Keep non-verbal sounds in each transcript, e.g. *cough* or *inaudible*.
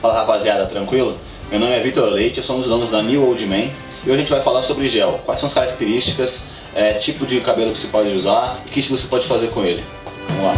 Fala rapaziada, tranquilo? Meu nome é Vitor Leite, eu sou um dos donos da New Old Man e hoje a gente vai falar sobre gel. Quais são as características, é, tipo de cabelo que você pode usar e que você pode fazer com ele. Vamos lá.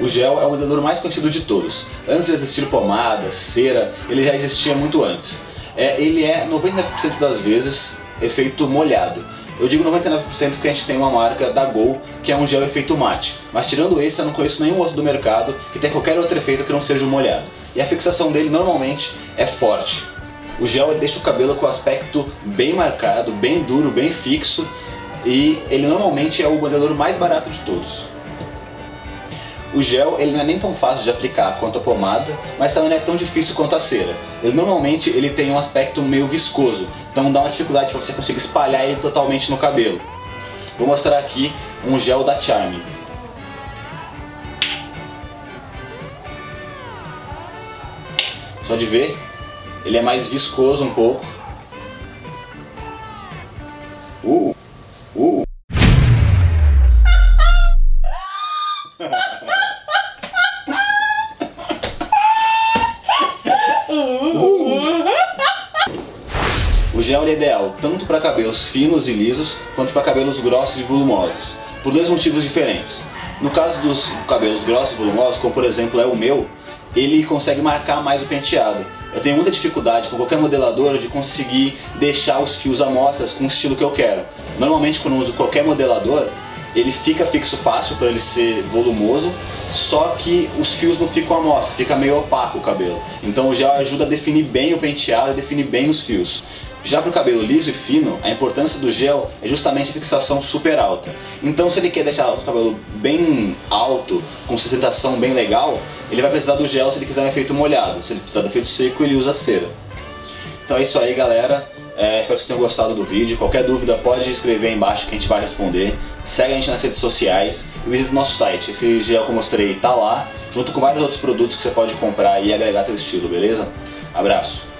O gel é o modelador mais conhecido de todos. Antes de existir pomada, cera, ele já existia muito antes. É, ele é 99% das vezes efeito molhado. Eu digo 99% porque a gente tem uma marca da Gol que é um gel efeito mate. Mas tirando esse, eu não conheço nenhum outro do mercado que tenha qualquer outro efeito que não seja molhado. E a fixação dele normalmente é forte. O gel deixa o cabelo com aspecto bem marcado, bem duro, bem fixo e ele normalmente é o modelador mais barato de todos. O gel ele não é nem tão fácil de aplicar quanto a pomada, mas também não é tão difícil quanto a cera. Ele normalmente ele tem um aspecto meio viscoso, então dá uma dificuldade para você conseguir espalhar ele totalmente no cabelo. Vou mostrar aqui um gel da Charme. Só de ver, ele é mais viscoso um pouco. Uh, uh. *laughs* O gel é ideal tanto para cabelos finos e lisos quanto para cabelos grossos e volumosos, por dois motivos diferentes. No caso dos cabelos grossos e volumosos, como por exemplo é o meu, ele consegue marcar mais o penteado. Eu tenho muita dificuldade com qualquer modelador de conseguir deixar os fios amostras com o estilo que eu quero. Normalmente quando uso qualquer modelador, ele fica fixo fácil para ele ser volumoso, só que os fios não ficam à fica meio opaco o cabelo. Então o gel ajuda a definir bem o penteado e definir bem os fios. Já para o cabelo liso e fino, a importância do gel é justamente a fixação super alta. Então se ele quer deixar o cabelo bem alto, com sustentação bem legal, ele vai precisar do gel se ele quiser um efeito molhado. Se ele precisar de efeito seco, ele usa cera. Então é isso aí galera, é, espero que vocês tenham gostado do vídeo. Qualquer dúvida pode escrever aí embaixo que a gente vai responder. Segue a gente nas redes sociais e visite o nosso site. Esse gel que eu mostrei tá lá, junto com vários outros produtos que você pode comprar e agregar teu estilo, beleza? Abraço!